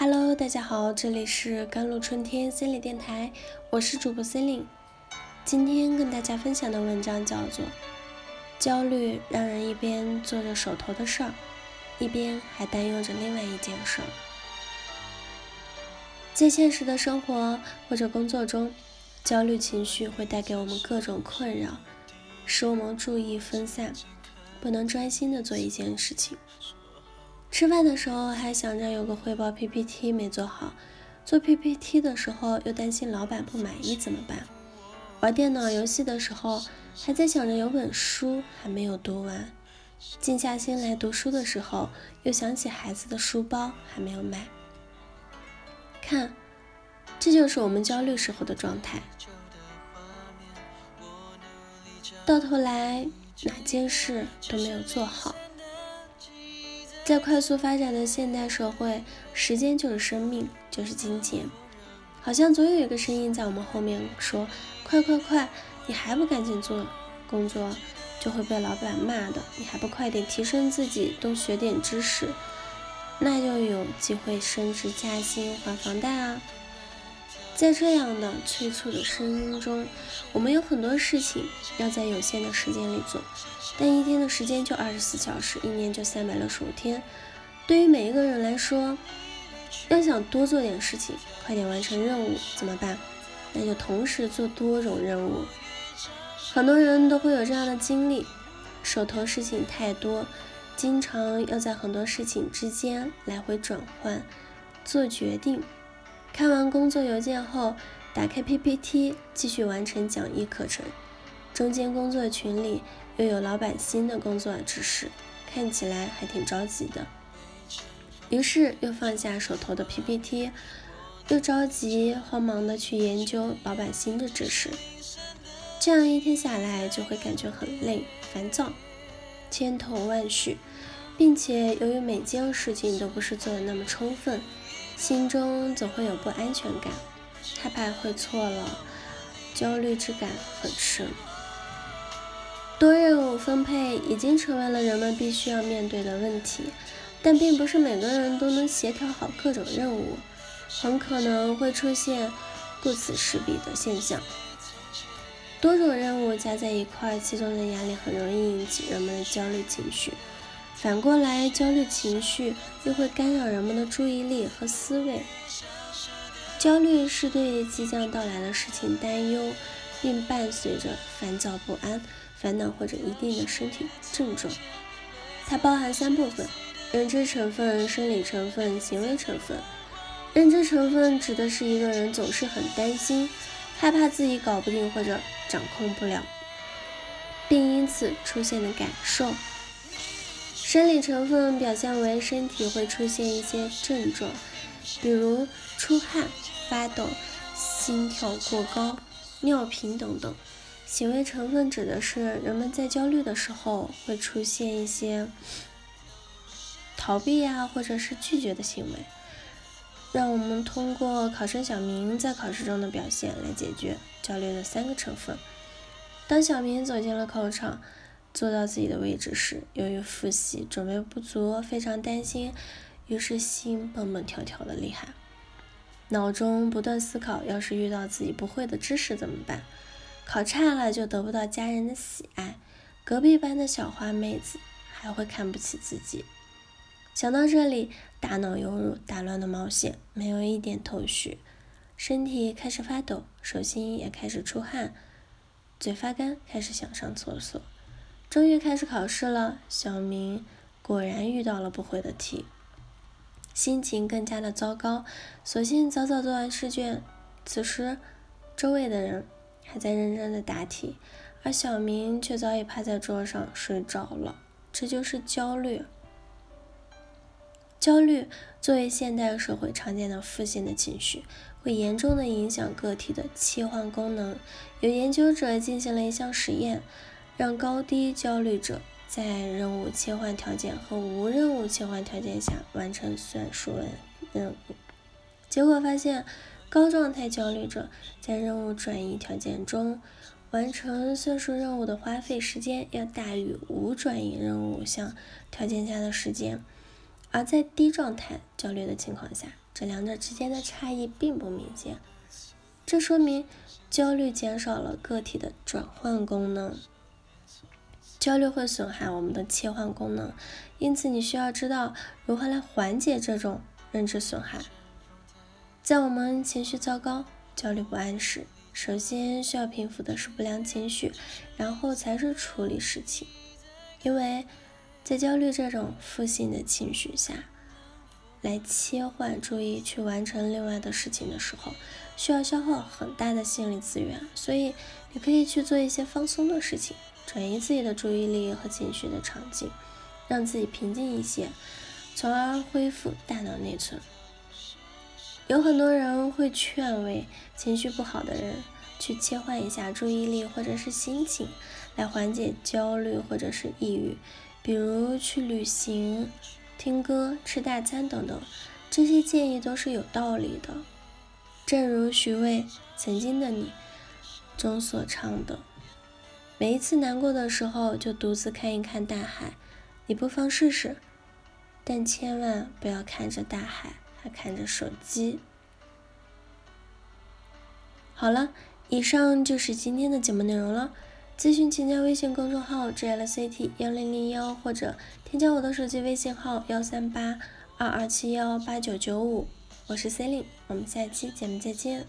Hello，大家好，这里是甘露春天心理电台，我是主播森林。今天跟大家分享的文章叫做《焦虑让人一边做着手头的事儿，一边还担忧着另外一件事儿》。在现实的生活或者工作中，焦虑情绪会带给我们各种困扰，使我们注意分散，不能专心的做一件事情。吃饭的时候还想着有个汇报 PPT 没做好，做 PPT 的时候又担心老板不满意怎么办？玩电脑游戏的时候还在想着有本书还没有读完，静下心来读书的时候又想起孩子的书包还没有买。看，这就是我们焦虑时候的状态，到头来哪件事都没有做好。在快速发展的现代社会，时间就是生命，就是金钱。好像总有一个声音在我们后面说：“快快快，你还不赶紧做工作，就会被老板骂的。你还不快点提升自己，多学点知识，那就有机会升职加薪、还房贷啊！”在这样的催促的声音中，我们有很多事情要在有限的时间里做。但一天的时间就二十四小时，一年就三百六十五天。对于每一个人来说，要想多做点事情，快点完成任务，怎么办？那就同时做多种任务。很多人都会有这样的经历：手头事情太多，经常要在很多事情之间来回转换，做决定。看完工作邮件后，打开 PPT 继续完成讲义课程。中间工作群里。又有老板新的工作指示，看起来还挺着急的。于是又放下手头的 PPT，又着急慌忙的去研究老板新的指示。这样一天下来，就会感觉很累、烦躁、千头万绪，并且由于每件事情都不是做的那么充分，心中总会有不安全感，害怕会错了，焦虑之感很深。多任务分配已经成为了人们必须要面对的问题，但并不是每个人都能协调好各种任务，很可能会出现顾此失彼的现象。多种任务加在一块，其中的压力很容易引起人们的焦虑情绪。反过来，焦虑情绪又会干扰人们的注意力和思维。焦虑是对即将到来的事情担忧，并伴随着烦躁不安。烦恼或者一定的身体症状，它包含三部分：认知成分、生理成分、行为成分。认知成分指的是一个人总是很担心、害怕自己搞不定或者掌控不了，并因此出现的感受。生理成分表现为身体会出现一些症状，比如出汗、发抖、心跳过高、尿频等等。行为成分指的是人们在焦虑的时候会出现一些逃避呀，或者是拒绝的行为。让我们通过考生小明在考试中的表现来解决焦虑的三个成分。当小明走进了考场，坐到自己的位置时，由于复习准备不足，非常担心，于是心蹦蹦跳跳的厉害，脑中不断思考：要是遇到自己不会的知识怎么办？考差了就得不到家人的喜爱，隔壁班的小花妹子还会看不起自己。想到这里，大脑犹如打乱的毛线，没有一点头绪，身体开始发抖，手心也开始出汗，嘴发干，开始想上厕所。终于开始考试了，小明果然遇到了不会的题，心情更加的糟糕，索性早早做完试卷。此时，周围的人。还在认真的答题，而小明却早已趴在桌上睡着了。这就是焦虑。焦虑作为现代社会常见的负性的情绪，会严重的影响个体的切换功能。有研究者进行了一项实验，让高低焦虑者在任务切换条件和无任务切换条件下完成算术任务，结果发现。高状态焦虑者在任务转移条件中完成算术任务的花费时间要大于无转移任务项条件下的时间，而在低状态焦虑的情况下，这两者之间的差异并不明显。这说明焦虑减少了个体的转换功能。焦虑会损害我们的切换功能，因此你需要知道如何来缓解这种认知损害。在我们情绪糟糕、焦虑不安时，首先需要平复的是不良情绪，然后才是处理事情。因为在焦虑这种负性的情绪下，来切换注意去完成另外的事情的时候，需要消耗很大的心理资源，所以你可以去做一些放松的事情，转移自己的注意力和情绪的场景，让自己平静一些，从而恢复大脑内存。有很多人会劝慰情绪不好的人去切换一下注意力或者是心情，来缓解焦虑或者是抑郁，比如去旅行。听歌、吃大餐等等，这些建议都是有道理的。正如徐渭《曾经的你》中所唱的：“每一次难过的时候，就独自看一看大海。你不妨试试，但千万不要看着大海，还看着手机。”好了，以上就是今天的节目内容了。咨询请加微信公众号 jlct 幺零零幺，或者添加我的手机微信号幺三八二二七幺八九九五，我是 c e l i n e 我们下期节目再见。